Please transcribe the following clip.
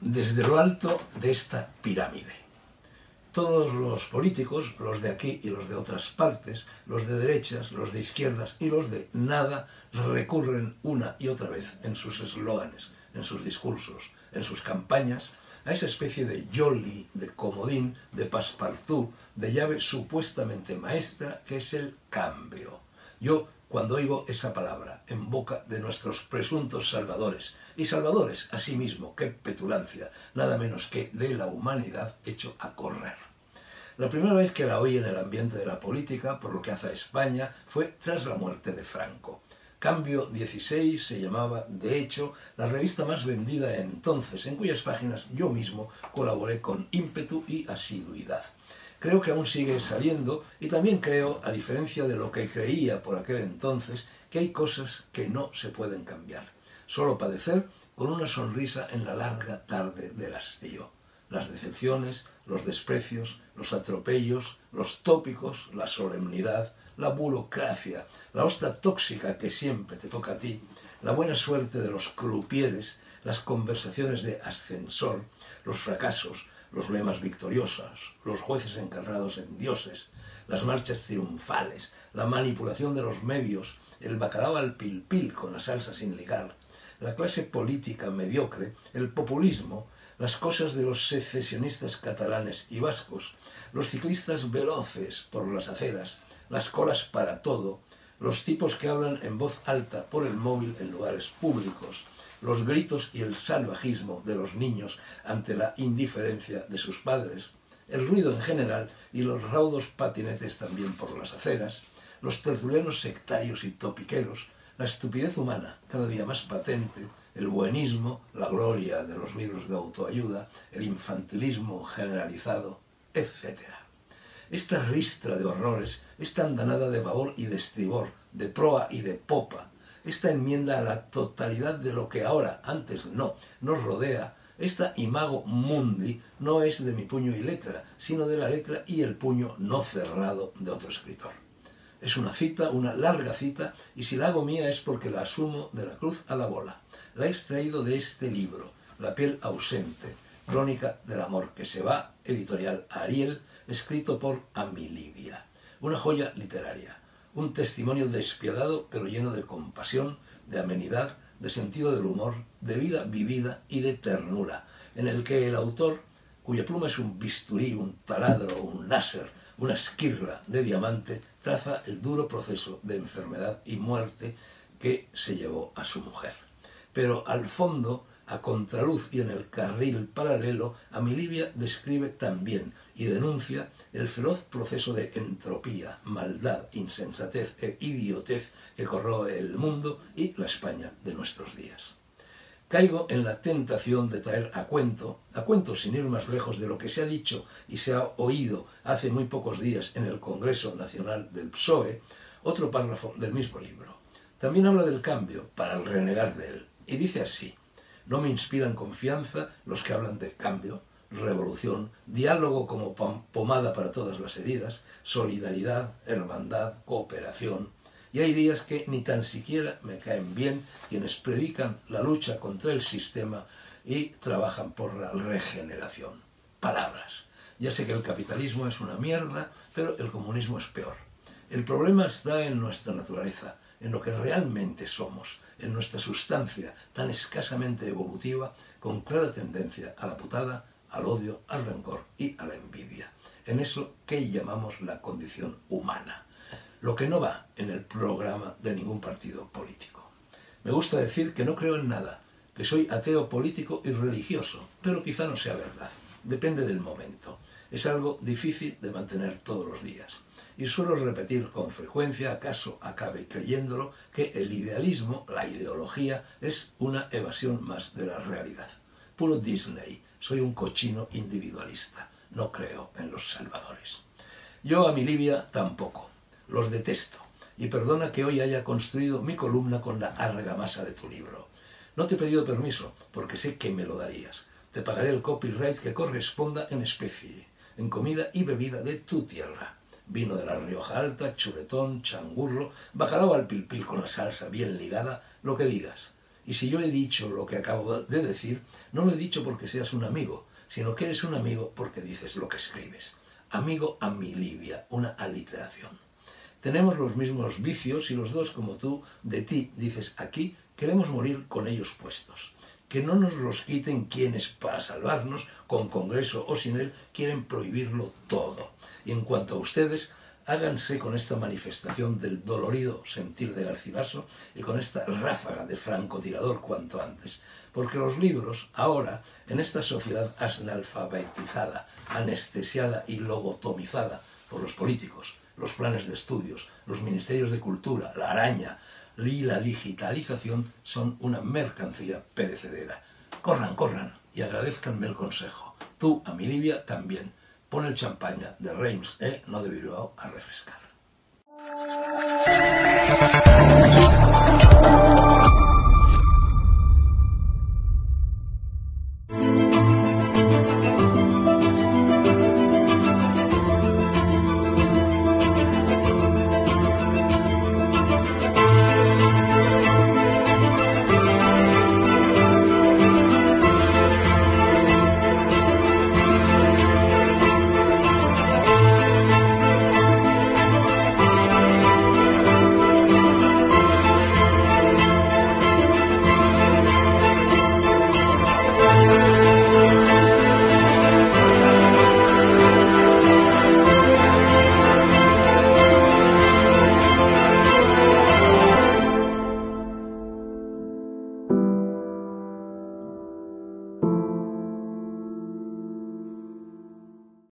Desde lo alto de esta pirámide, todos los políticos, los de aquí y los de otras partes, los de derechas, los de izquierdas y los de nada, recurren una y otra vez en sus eslóganes, en sus discursos, en sus campañas, a esa especie de jolly, de comodín, de passepartout, de llave supuestamente maestra que es el cambio. Yo, cuando oigo esa palabra en boca de nuestros presuntos salvadores, y salvadores asimismo, qué petulancia, nada menos que de la humanidad hecho a correr. La primera vez que la oí en el ambiente de la política, por lo que hace a España, fue tras la muerte de Franco. Cambio 16 se llamaba, de hecho, la revista más vendida entonces, en cuyas páginas yo mismo colaboré con ímpetu y asiduidad. Creo que aún sigue saliendo y también creo, a diferencia de lo que creía por aquel entonces, que hay cosas que no se pueden cambiar. Solo padecer con una sonrisa en la larga tarde del hastío. Las decepciones, los desprecios, los atropellos, los tópicos, la solemnidad, la burocracia, la ostra tóxica que siempre te toca a ti, la buena suerte de los crupieres, las conversaciones de ascensor, los fracasos, los lemas victoriosos, los jueces encarnados en dioses, las marchas triunfales, la manipulación de los medios, el bacalao al pilpil con la salsa sin ligar, la clase política mediocre, el populismo, las cosas de los secesionistas catalanes y vascos, los ciclistas veloces por las aceras, las colas para todo, los tipos que hablan en voz alta por el móvil en lugares públicos, los gritos y el salvajismo de los niños ante la indiferencia de sus padres, el ruido en general y los raudos patinetes también por las aceras, los tertulianos sectarios y topiqueros, la estupidez humana cada día más patente, el buenismo, la gloria de los libros de autoayuda, el infantilismo generalizado, etc. Esta ristra de horrores, esta andanada de babor y de estribor, de proa y de popa, esta enmienda a la totalidad de lo que ahora, antes no, nos rodea, esta imago mundi no es de mi puño y letra, sino de la letra y el puño no cerrado de otro escritor. Es una cita, una larga cita, y si la hago mía es porque la asumo de la cruz a la bola. La he extraído de este libro, La piel ausente, Crónica del amor que se va, editorial Ariel, escrito por Amilivia. Una joya literaria, un testimonio despiadado pero lleno de compasión, de amenidad, de sentido del humor, de vida vivida y de ternura, en el que el autor, cuya pluma es un bisturí, un taladro, un láser, una esquirla de diamante, traza el duro proceso de enfermedad y muerte que se llevó a su mujer. Pero al fondo a contraluz y en el carril paralelo, Amilibia describe también y denuncia el feroz proceso de entropía, maldad, insensatez e idiotez que corroe el mundo y la España de nuestros días. Caigo en la tentación de traer a cuento, a cuento sin ir más lejos de lo que se ha dicho y se ha oído hace muy pocos días en el Congreso Nacional del PSOE, otro párrafo del mismo libro. También habla del cambio para renegar de él, y dice así, no me inspiran confianza los que hablan de cambio, revolución, diálogo como pomada para todas las heridas, solidaridad, hermandad, cooperación. Y hay días que ni tan siquiera me caen bien quienes predican la lucha contra el sistema y trabajan por la regeneración. Palabras. Ya sé que el capitalismo es una mierda, pero el comunismo es peor. El problema está en nuestra naturaleza, en lo que realmente somos, en nuestra sustancia tan escasamente evolutiva, con clara tendencia a la putada, al odio, al rencor y a la envidia. En eso que llamamos la condición humana. Lo que no va en el programa de ningún partido político. Me gusta decir que no creo en nada, que soy ateo político y religioso, pero quizá no sea verdad. Depende del momento. Es algo difícil de mantener todos los días. Y suelo repetir con frecuencia, acaso acabe creyéndolo, que el idealismo, la ideología, es una evasión más de la realidad. Puro Disney, soy un cochino individualista, no creo en los salvadores. Yo a mi Libia tampoco, los detesto, y perdona que hoy haya construido mi columna con la argamasa de tu libro. No te he pedido permiso, porque sé que me lo darías. Te pagaré el copyright que corresponda en especie, en comida y bebida de tu tierra. Vino de la Rioja Alta, chuletón, changurro, bacalao al pilpil con la salsa bien ligada, lo que digas. Y si yo he dicho lo que acabo de decir, no lo he dicho porque seas un amigo, sino que eres un amigo porque dices lo que escribes. Amigo a mi Libia, una aliteración. Tenemos los mismos vicios y los dos, como tú, de ti, dices aquí, queremos morir con ellos puestos que no nos los quiten quienes, para salvarnos, con Congreso o sin él, quieren prohibirlo todo. Y en cuanto a ustedes, háganse con esta manifestación del dolorido sentir de Garcilaso y con esta ráfaga de francotirador cuanto antes. Porque los libros, ahora, en esta sociedad analfabetizada, anestesiada y logotomizada por los políticos, los planes de estudios, los ministerios de cultura, la araña, y la digitalización son una mercancía perecedera. Corran, corran y agradezcanme el consejo. Tú, a mi Livia, también. Pon el champaña de Reims, ¿eh? no de Bilbao, a refrescar.